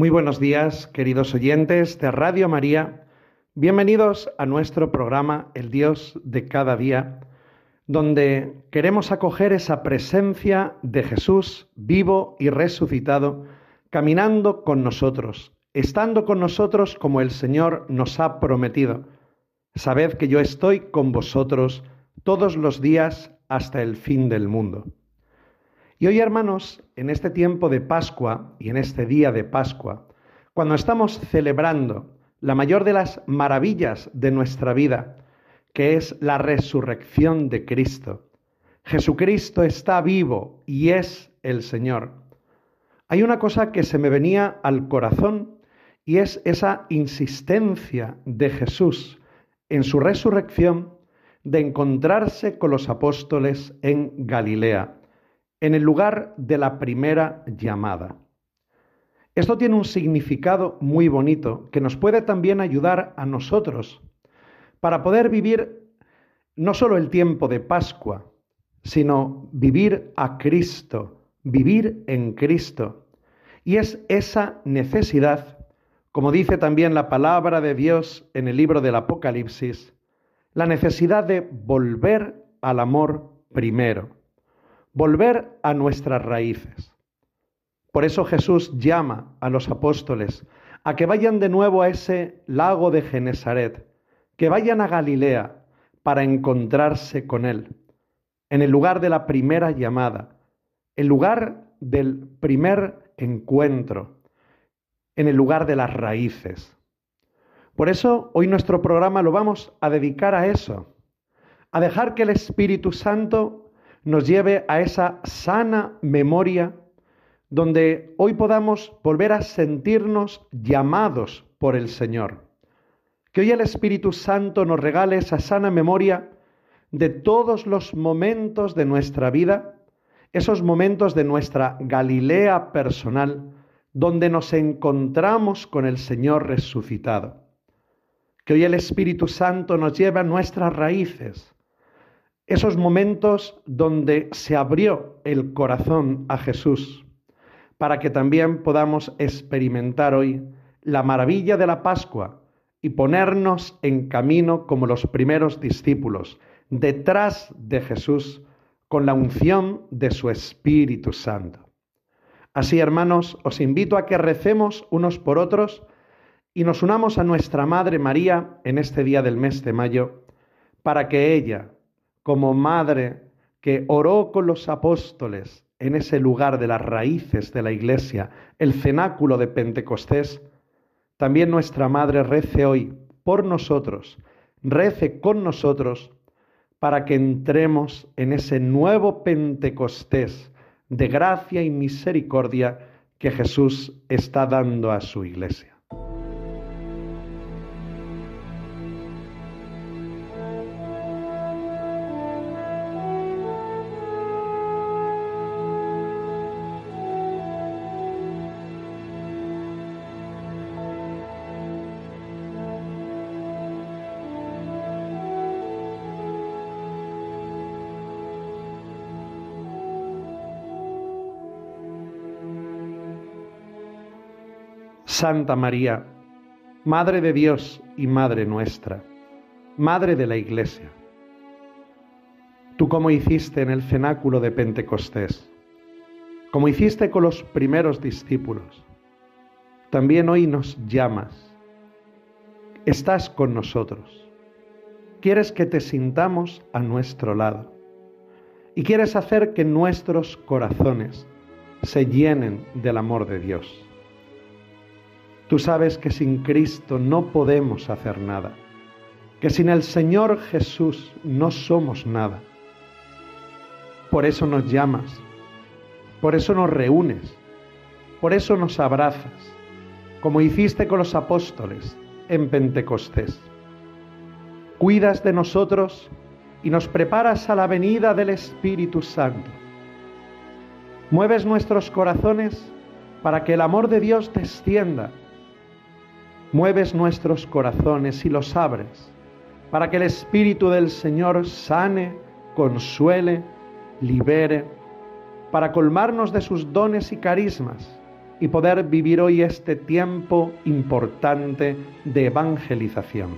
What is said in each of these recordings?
Muy buenos días, queridos oyentes de Radio María. Bienvenidos a nuestro programa El Dios de cada día, donde queremos acoger esa presencia de Jesús vivo y resucitado, caminando con nosotros, estando con nosotros como el Señor nos ha prometido. Sabed que yo estoy con vosotros todos los días hasta el fin del mundo. Y hoy, hermanos, en este tiempo de Pascua y en este día de Pascua, cuando estamos celebrando la mayor de las maravillas de nuestra vida, que es la resurrección de Cristo, Jesucristo está vivo y es el Señor. Hay una cosa que se me venía al corazón y es esa insistencia de Jesús en su resurrección de encontrarse con los apóstoles en Galilea en el lugar de la primera llamada. Esto tiene un significado muy bonito que nos puede también ayudar a nosotros para poder vivir no solo el tiempo de Pascua, sino vivir a Cristo, vivir en Cristo. Y es esa necesidad, como dice también la palabra de Dios en el libro del Apocalipsis, la necesidad de volver al amor primero volver a nuestras raíces. Por eso Jesús llama a los apóstoles a que vayan de nuevo a ese lago de Genesaret, que vayan a Galilea para encontrarse con Él, en el lugar de la primera llamada, el lugar del primer encuentro, en el lugar de las raíces. Por eso hoy nuestro programa lo vamos a dedicar a eso, a dejar que el Espíritu Santo nos lleve a esa sana memoria donde hoy podamos volver a sentirnos llamados por el Señor. Que hoy el Espíritu Santo nos regale esa sana memoria de todos los momentos de nuestra vida, esos momentos de nuestra Galilea personal, donde nos encontramos con el Señor resucitado. Que hoy el Espíritu Santo nos lleve a nuestras raíces, esos momentos donde se abrió el corazón a Jesús, para que también podamos experimentar hoy la maravilla de la Pascua y ponernos en camino como los primeros discípulos, detrás de Jesús, con la unción de su Espíritu Santo. Así, hermanos, os invito a que recemos unos por otros y nos unamos a nuestra Madre María en este día del mes de mayo, para que ella, como madre que oró con los apóstoles en ese lugar de las raíces de la iglesia, el cenáculo de Pentecostés, también nuestra madre rece hoy por nosotros, rece con nosotros para que entremos en ese nuevo Pentecostés de gracia y misericordia que Jesús está dando a su iglesia. Santa María, Madre de Dios y Madre nuestra, Madre de la Iglesia. Tú como hiciste en el cenáculo de Pentecostés, como hiciste con los primeros discípulos, también hoy nos llamas. Estás con nosotros. Quieres que te sintamos a nuestro lado y quieres hacer que nuestros corazones se llenen del amor de Dios. Tú sabes que sin Cristo no podemos hacer nada. que sin el Señor Jesús no somos nada. Por eso nos llamas, por eso nos reúnes, por eso nos abrazas, como hiciste con los apóstoles en Pentecostés. Cuidas de nosotros y nos preparas a la venida del Espíritu Santo. Mueves nuestros corazones para que el amor de Dios descienda. Mueves nuestros corazones y los abres para que el Espíritu del Señor sane, consuele, libere, para colmarnos de sus dones y carismas y poder vivir hoy este tiempo importante de evangelización.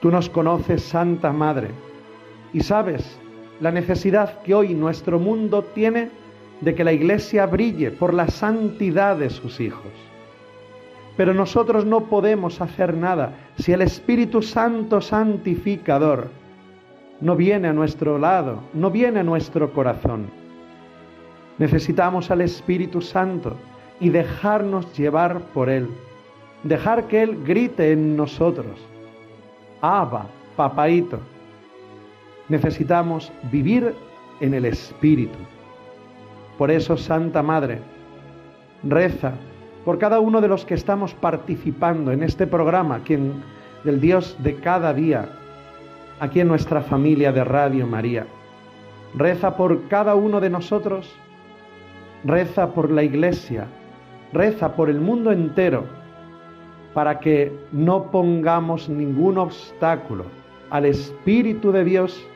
Tú nos conoces, Santa Madre, y sabes la necesidad que hoy nuestro mundo tiene de que la Iglesia brille por la santidad de sus hijos. Pero nosotros no podemos hacer nada si el Espíritu Santo santificador no viene a nuestro lado, no viene a nuestro corazón. Necesitamos al Espíritu Santo y dejarnos llevar por Él, dejar que Él grite en nosotros. Abba, papaito. Necesitamos vivir en el Espíritu. Por eso, Santa Madre, reza por cada uno de los que estamos participando en este programa, quien, del Dios de cada día, aquí en nuestra familia de Radio María. Reza por cada uno de nosotros, reza por la Iglesia, reza por el mundo entero, para que no pongamos ningún obstáculo al Espíritu de Dios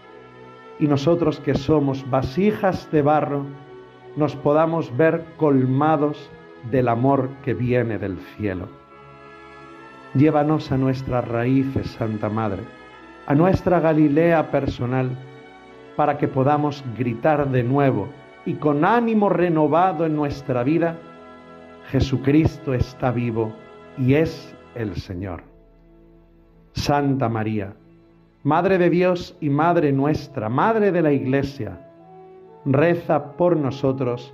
y nosotros que somos vasijas de barro, nos podamos ver colmados del amor que viene del cielo. Llévanos a nuestras raíces, Santa Madre, a nuestra Galilea personal, para que podamos gritar de nuevo y con ánimo renovado en nuestra vida, Jesucristo está vivo y es el Señor. Santa María, Madre de Dios y Madre nuestra, Madre de la Iglesia, reza por nosotros,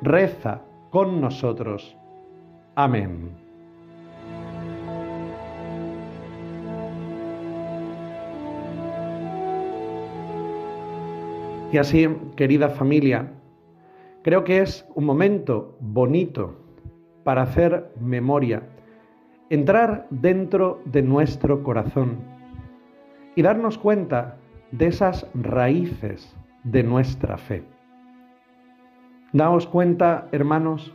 reza con nosotros. Amén. Y así, querida familia, creo que es un momento bonito para hacer memoria, entrar dentro de nuestro corazón y darnos cuenta de esas raíces de nuestra fe. Daos cuenta, hermanos,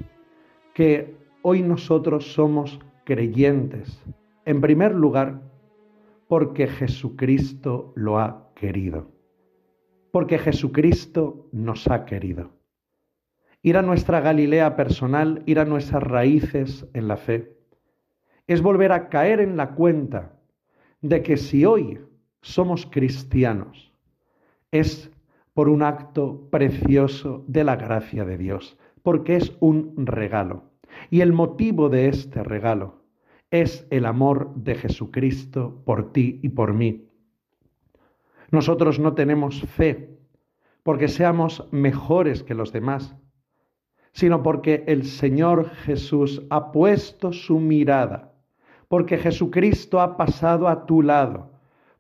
que hoy nosotros somos creyentes, en primer lugar, porque Jesucristo lo ha querido, porque Jesucristo nos ha querido. Ir a nuestra Galilea personal, ir a nuestras raíces en la fe, es volver a caer en la cuenta de que si hoy somos cristianos, es por un acto precioso de la gracia de Dios, porque es un regalo. Y el motivo de este regalo es el amor de Jesucristo por ti y por mí. Nosotros no tenemos fe porque seamos mejores que los demás, sino porque el Señor Jesús ha puesto su mirada, porque Jesucristo ha pasado a tu lado,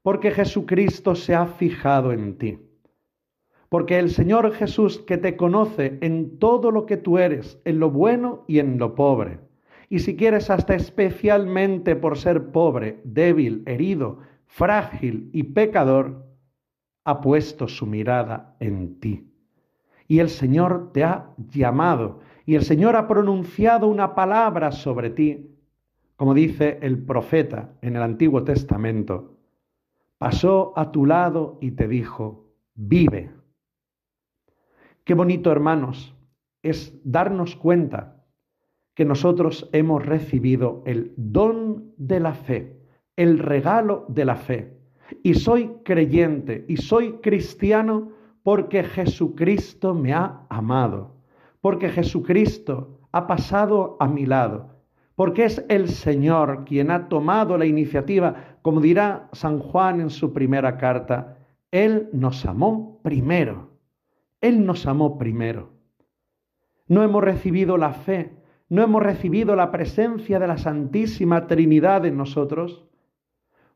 porque Jesucristo se ha fijado en ti. Porque el Señor Jesús que te conoce en todo lo que tú eres, en lo bueno y en lo pobre, y si quieres hasta especialmente por ser pobre, débil, herido, frágil y pecador, ha puesto su mirada en ti. Y el Señor te ha llamado, y el Señor ha pronunciado una palabra sobre ti, como dice el profeta en el Antiguo Testamento. Pasó a tu lado y te dijo, vive. Qué bonito, hermanos, es darnos cuenta que nosotros hemos recibido el don de la fe, el regalo de la fe. Y soy creyente y soy cristiano porque Jesucristo me ha amado, porque Jesucristo ha pasado a mi lado, porque es el Señor quien ha tomado la iniciativa, como dirá San Juan en su primera carta, Él nos amó primero. Él nos amó primero. No hemos recibido la fe, no hemos recibido la presencia de la Santísima Trinidad en nosotros,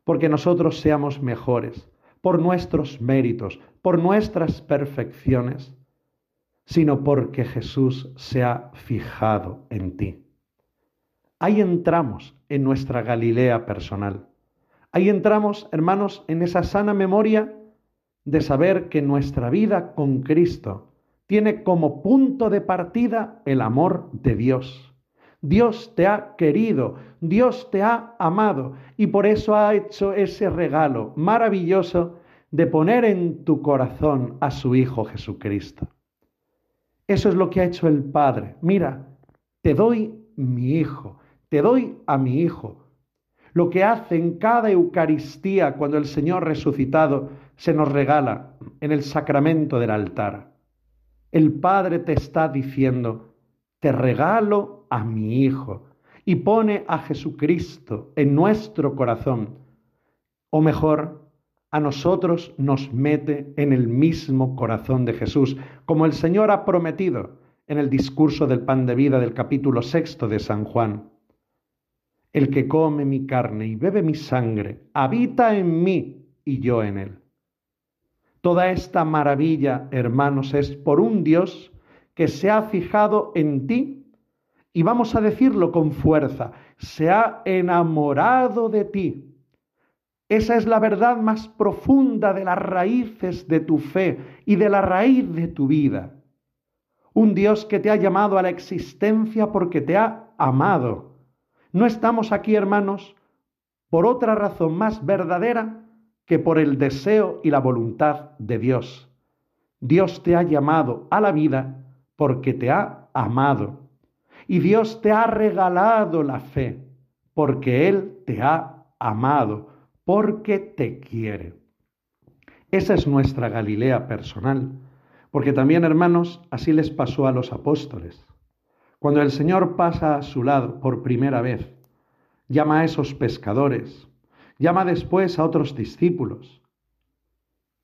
porque nosotros seamos mejores, por nuestros méritos, por nuestras perfecciones, sino porque Jesús se ha fijado en ti. Ahí entramos en nuestra Galilea personal. Ahí entramos, hermanos, en esa sana memoria de saber que nuestra vida con Cristo tiene como punto de partida el amor de Dios. Dios te ha querido, Dios te ha amado y por eso ha hecho ese regalo maravilloso de poner en tu corazón a su Hijo Jesucristo. Eso es lo que ha hecho el Padre. Mira, te doy mi Hijo, te doy a mi Hijo. Lo que hace en cada Eucaristía cuando el Señor resucitado se nos regala en el sacramento del altar. El Padre te está diciendo, te regalo a mi Hijo y pone a Jesucristo en nuestro corazón. O mejor, a nosotros nos mete en el mismo corazón de Jesús, como el Señor ha prometido en el discurso del pan de vida del capítulo sexto de San Juan. El que come mi carne y bebe mi sangre, habita en mí y yo en él. Toda esta maravilla, hermanos, es por un Dios que se ha fijado en ti y vamos a decirlo con fuerza, se ha enamorado de ti esa es la verdad más profunda de las raíces de tu fe y de la raíz de tu vida. Un Dios que te ha llamado a la existencia porque te ha amado. No estamos aquí, hermanos, por otra razón más verdadera que por el deseo y la voluntad de Dios. Dios te ha llamado a la vida porque te ha amado. Y Dios te ha regalado la fe porque Él te ha amado porque te quiere. Esa es nuestra Galilea personal, porque también, hermanos, así les pasó a los apóstoles. Cuando el Señor pasa a su lado por primera vez, llama a esos pescadores, llama después a otros discípulos.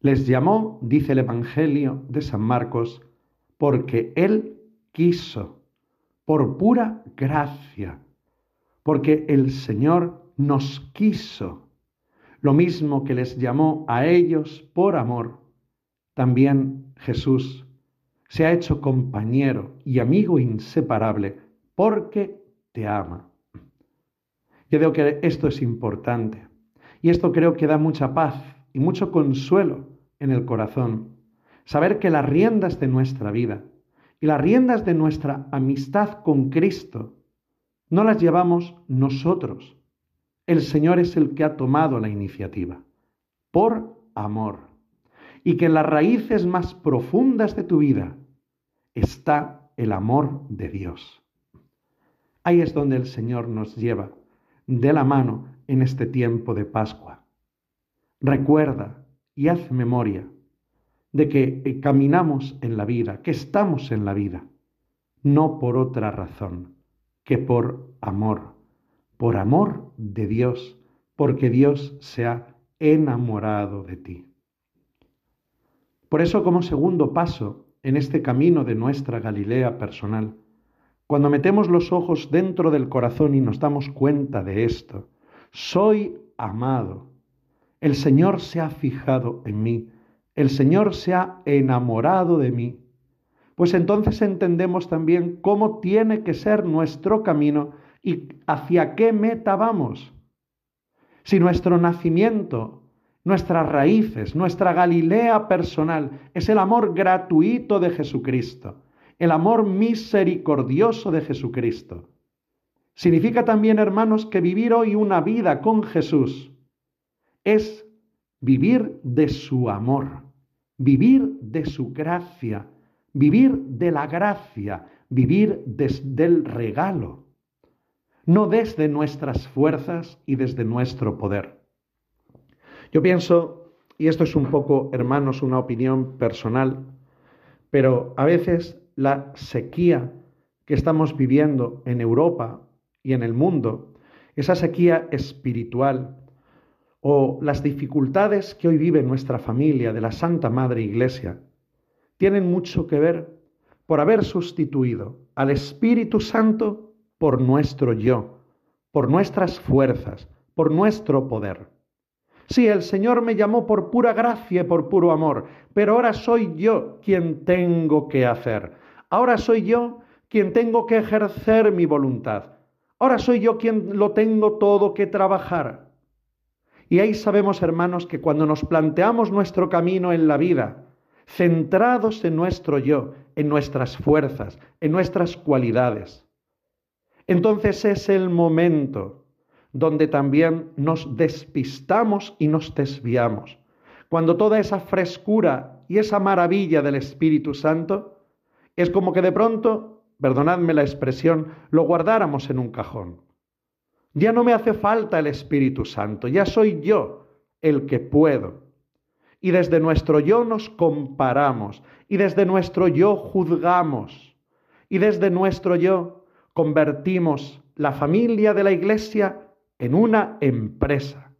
Les llamó, dice el Evangelio de San Marcos, porque Él quiso, por pura gracia, porque el Señor nos quiso lo mismo que les llamó a ellos por amor, también Jesús se ha hecho compañero y amigo inseparable porque te ama. Yo creo que esto es importante y esto creo que da mucha paz y mucho consuelo en el corazón. Saber que las riendas de nuestra vida y las riendas de nuestra amistad con Cristo no las llevamos nosotros, el Señor es el que ha tomado la iniciativa, por amor, y que en las raíces más profundas de tu vida está el amor de Dios. Ahí es donde el Señor nos lleva de la mano en este tiempo de Pascua. Recuerda y haz memoria de que caminamos en la vida, que estamos en la vida, no por otra razón que por amor por amor de Dios, porque Dios se ha enamorado de ti. Por eso, como segundo paso en este camino de nuestra Galilea personal, cuando metemos los ojos dentro del corazón y nos damos cuenta de esto, soy amado, el Señor se ha fijado en mí, el Señor se ha enamorado de mí, pues entonces entendemos también cómo tiene que ser nuestro camino ¿Y hacia qué meta vamos? Si nuestro nacimiento, nuestras raíces, nuestra Galilea personal es el amor gratuito de Jesucristo, el amor misericordioso de Jesucristo. Significa también, hermanos, que vivir hoy una vida con Jesús es vivir de su amor, vivir de su gracia, vivir de la gracia, vivir desde el regalo no desde nuestras fuerzas y desde nuestro poder. Yo pienso, y esto es un poco, hermanos, una opinión personal, pero a veces la sequía que estamos viviendo en Europa y en el mundo, esa sequía espiritual, o las dificultades que hoy vive nuestra familia de la Santa Madre Iglesia, tienen mucho que ver por haber sustituido al Espíritu Santo por nuestro yo, por nuestras fuerzas, por nuestro poder. Sí, el Señor me llamó por pura gracia y por puro amor, pero ahora soy yo quien tengo que hacer. Ahora soy yo quien tengo que ejercer mi voluntad. Ahora soy yo quien lo tengo todo que trabajar. Y ahí sabemos, hermanos, que cuando nos planteamos nuestro camino en la vida, centrados en nuestro yo, en nuestras fuerzas, en nuestras cualidades, entonces es el momento donde también nos despistamos y nos desviamos. Cuando toda esa frescura y esa maravilla del Espíritu Santo es como que de pronto, perdonadme la expresión, lo guardáramos en un cajón. Ya no me hace falta el Espíritu Santo, ya soy yo el que puedo. Y desde nuestro yo nos comparamos, y desde nuestro yo juzgamos, y desde nuestro yo convertimos la familia de la iglesia en una empresa,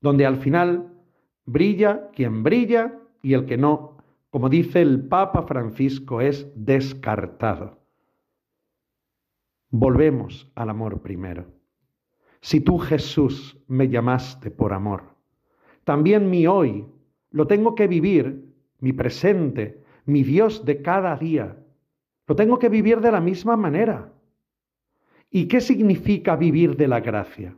donde al final brilla quien brilla y el que no, como dice el Papa Francisco, es descartado. Volvemos al amor primero. Si tú Jesús me llamaste por amor, también mi hoy lo tengo que vivir, mi presente, mi Dios de cada día, lo tengo que vivir de la misma manera. ¿Y qué significa vivir de la gracia?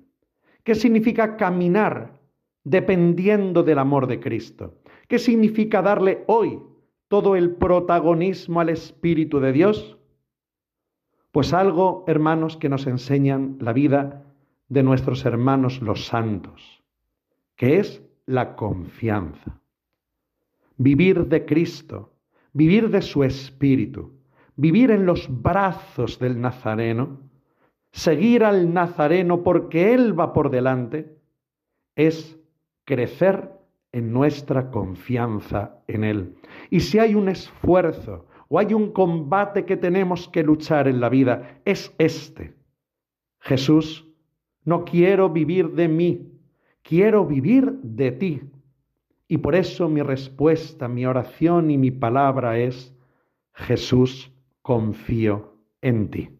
¿Qué significa caminar dependiendo del amor de Cristo? ¿Qué significa darle hoy todo el protagonismo al Espíritu de Dios? Pues algo, hermanos, que nos enseñan la vida de nuestros hermanos los santos, que es la confianza. Vivir de Cristo, vivir de su Espíritu, vivir en los brazos del Nazareno, seguir al Nazareno porque Él va por delante, es crecer en nuestra confianza en Él. Y si hay un esfuerzo o hay un combate que tenemos que luchar en la vida, es este. Jesús, no quiero vivir de mí, quiero vivir de ti. Y por eso mi respuesta, mi oración y mi palabra es, Jesús, confío en ti.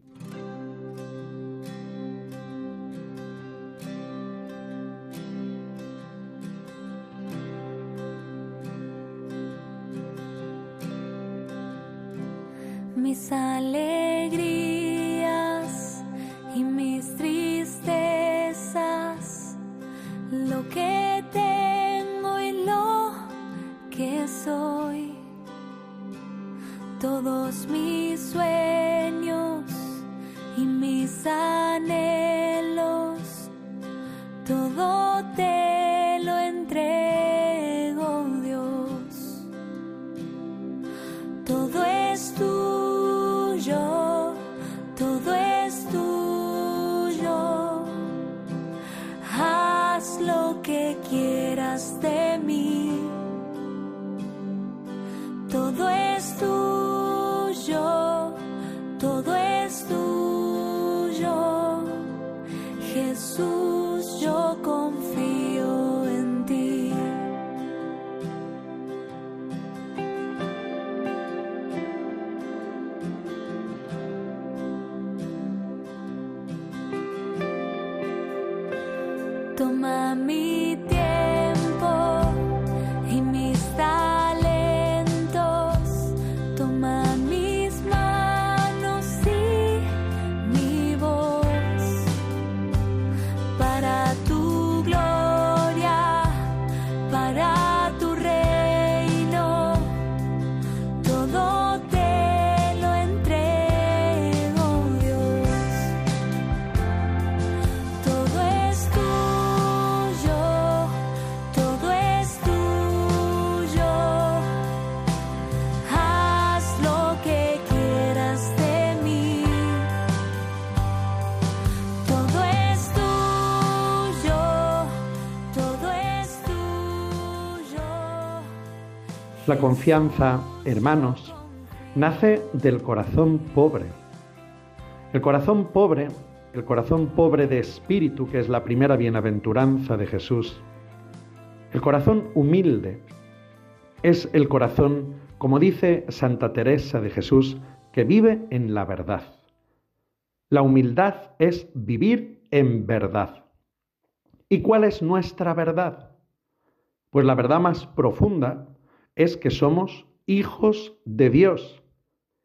Confianza, hermanos, nace del corazón pobre. El corazón pobre, el corazón pobre de espíritu, que es la primera bienaventuranza de Jesús. El corazón humilde es el corazón, como dice Santa Teresa de Jesús, que vive en la verdad. La humildad es vivir en verdad. ¿Y cuál es nuestra verdad? Pues la verdad más profunda es que somos hijos de Dios.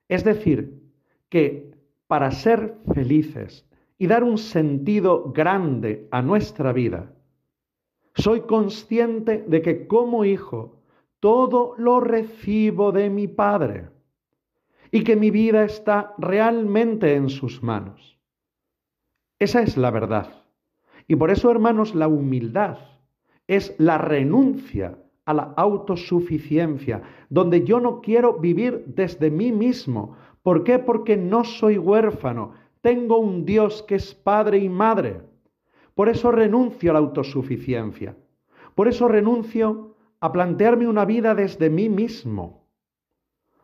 Es decir, que para ser felices y dar un sentido grande a nuestra vida, soy consciente de que como hijo todo lo recibo de mi Padre y que mi vida está realmente en sus manos. Esa es la verdad. Y por eso, hermanos, la humildad es la renuncia a la autosuficiencia, donde yo no quiero vivir desde mí mismo. ¿Por qué? Porque no soy huérfano, tengo un Dios que es padre y madre. Por eso renuncio a la autosuficiencia. Por eso renuncio a plantearme una vida desde mí mismo,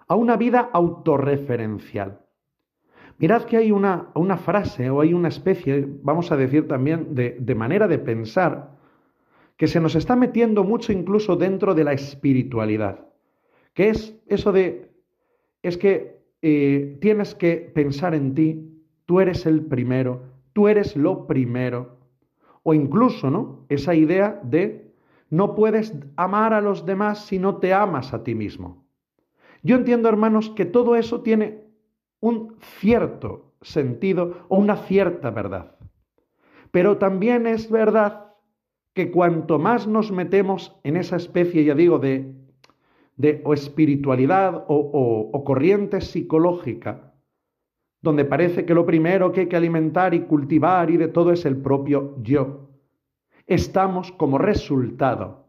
a una vida autorreferencial. Mirad que hay una, una frase o hay una especie, vamos a decir también, de, de manera de pensar que se nos está metiendo mucho incluso dentro de la espiritualidad, que es eso de, es que eh, tienes que pensar en ti, tú eres el primero, tú eres lo primero, o incluso, ¿no? Esa idea de no puedes amar a los demás si no te amas a ti mismo. Yo entiendo, hermanos, que todo eso tiene un cierto sentido o una cierta verdad. Pero también es verdad que cuanto más nos metemos en esa especie, ya digo, de, de espiritualidad o, o corriente psicológica, donde parece que lo primero que hay que alimentar y cultivar y de todo es el propio yo, estamos como resultado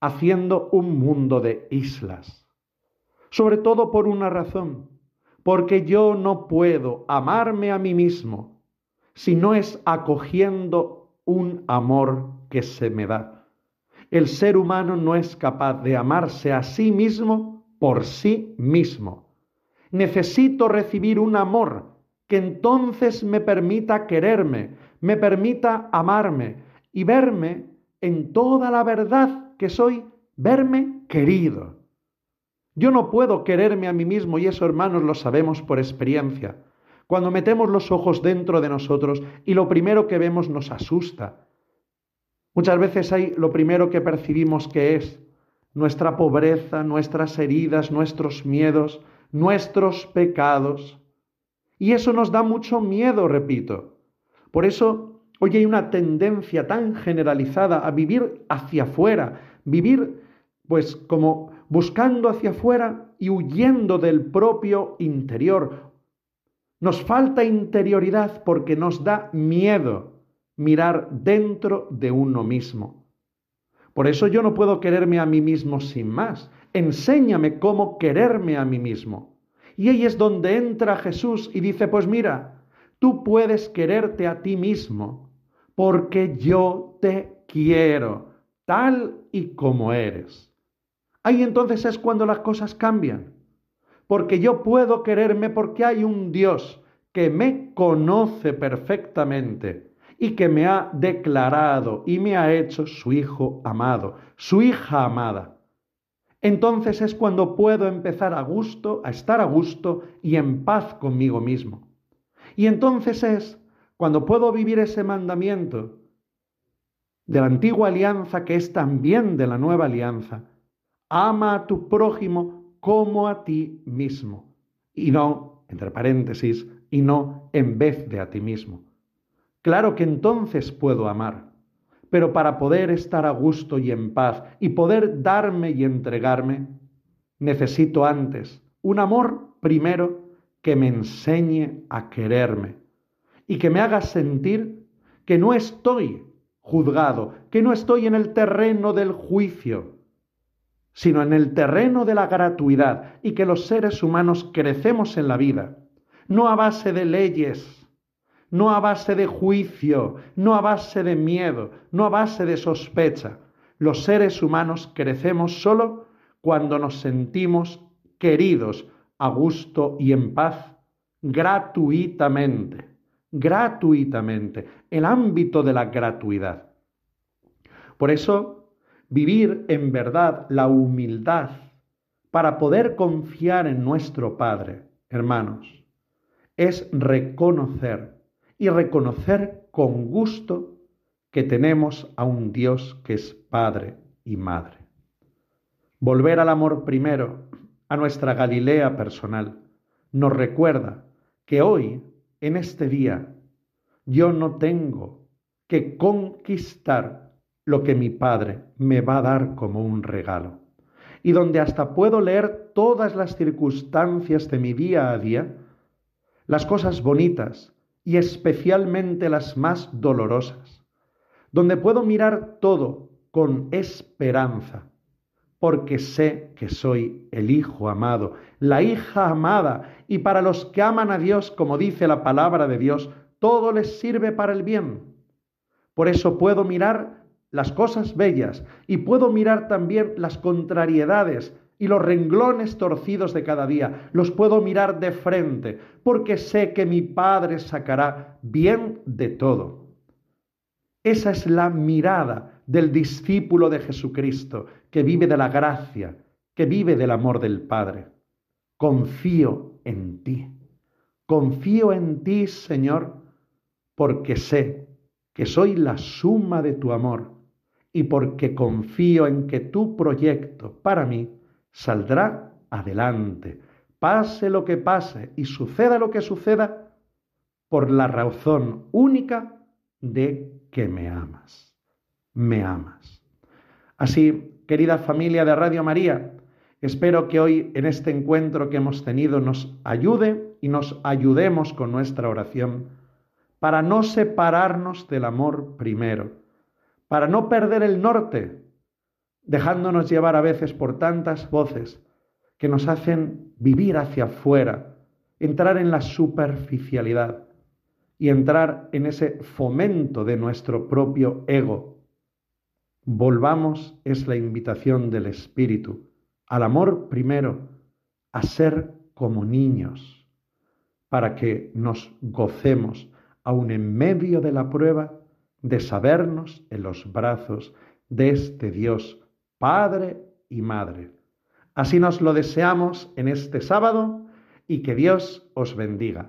haciendo un mundo de islas. Sobre todo por una razón, porque yo no puedo amarme a mí mismo si no es acogiendo un amor que se me da. El ser humano no es capaz de amarse a sí mismo por sí mismo. Necesito recibir un amor que entonces me permita quererme, me permita amarme y verme en toda la verdad que soy, verme querido. Yo no puedo quererme a mí mismo y eso, hermanos, lo sabemos por experiencia. Cuando metemos los ojos dentro de nosotros y lo primero que vemos nos asusta, Muchas veces hay lo primero que percibimos que es nuestra pobreza, nuestras heridas, nuestros miedos, nuestros pecados. Y eso nos da mucho miedo, repito. Por eso hoy hay una tendencia tan generalizada a vivir hacia afuera, vivir pues como buscando hacia afuera y huyendo del propio interior. Nos falta interioridad porque nos da miedo mirar dentro de uno mismo. Por eso yo no puedo quererme a mí mismo sin más. Enséñame cómo quererme a mí mismo. Y ahí es donde entra Jesús y dice, pues mira, tú puedes quererte a ti mismo porque yo te quiero tal y como eres. Ahí entonces es cuando las cosas cambian. Porque yo puedo quererme porque hay un Dios que me conoce perfectamente y que me ha declarado y me ha hecho su hijo amado, su hija amada. Entonces es cuando puedo empezar a gusto, a estar a gusto y en paz conmigo mismo. Y entonces es cuando puedo vivir ese mandamiento de la antigua alianza que es también de la nueva alianza. Ama a tu prójimo como a ti mismo. Y no, entre paréntesis, y no en vez de a ti mismo. Claro que entonces puedo amar, pero para poder estar a gusto y en paz y poder darme y entregarme, necesito antes un amor primero que me enseñe a quererme y que me haga sentir que no estoy juzgado, que no estoy en el terreno del juicio, sino en el terreno de la gratuidad y que los seres humanos crecemos en la vida, no a base de leyes, no a base de juicio, no a base de miedo, no a base de sospecha. Los seres humanos crecemos solo cuando nos sentimos queridos, a gusto y en paz, gratuitamente, gratuitamente, el ámbito de la gratuidad. Por eso, vivir en verdad la humildad para poder confiar en nuestro Padre, hermanos, es reconocer y reconocer con gusto que tenemos a un Dios que es Padre y Madre. volver al amor primero, a nuestra Galilea personal, nos recuerda que hoy, en este día, yo no tengo que conquistar lo que mi Padre me va a dar como un regalo. Y donde hasta puedo leer todas las circunstancias de mi día a día, las cosas bonitas y especialmente las más dolorosas, donde puedo mirar todo con esperanza, porque sé que soy el Hijo amado, la hija amada, y para los que aman a Dios, como dice la palabra de Dios, todo les sirve para el bien. Por eso puedo mirar las cosas bellas y puedo mirar también las contrariedades y los renglones torcidos de cada día. Los puedo mirar de frente porque sé que mi Padre sacará bien de todo. Esa es la mirada del discípulo de Jesucristo que vive de la gracia, que vive del amor del Padre. Confío en ti. Confío en ti, Señor, porque sé que soy la suma de tu amor y porque confío en que tu proyecto para mí saldrá adelante, pase lo que pase y suceda lo que suceda, por la razón única de que me amas. Me amas. Así, querida familia de Radio María, espero que hoy en este encuentro que hemos tenido nos ayude y nos ayudemos con nuestra oración para no separarnos del amor primero para no perder el norte, dejándonos llevar a veces por tantas voces que nos hacen vivir hacia afuera, entrar en la superficialidad y entrar en ese fomento de nuestro propio ego. Volvamos, es la invitación del Espíritu, al amor primero, a ser como niños, para que nos gocemos, aun en medio de la prueba, de sabernos en los brazos de este Dios, Padre y Madre. Así nos lo deseamos en este sábado y que Dios os bendiga.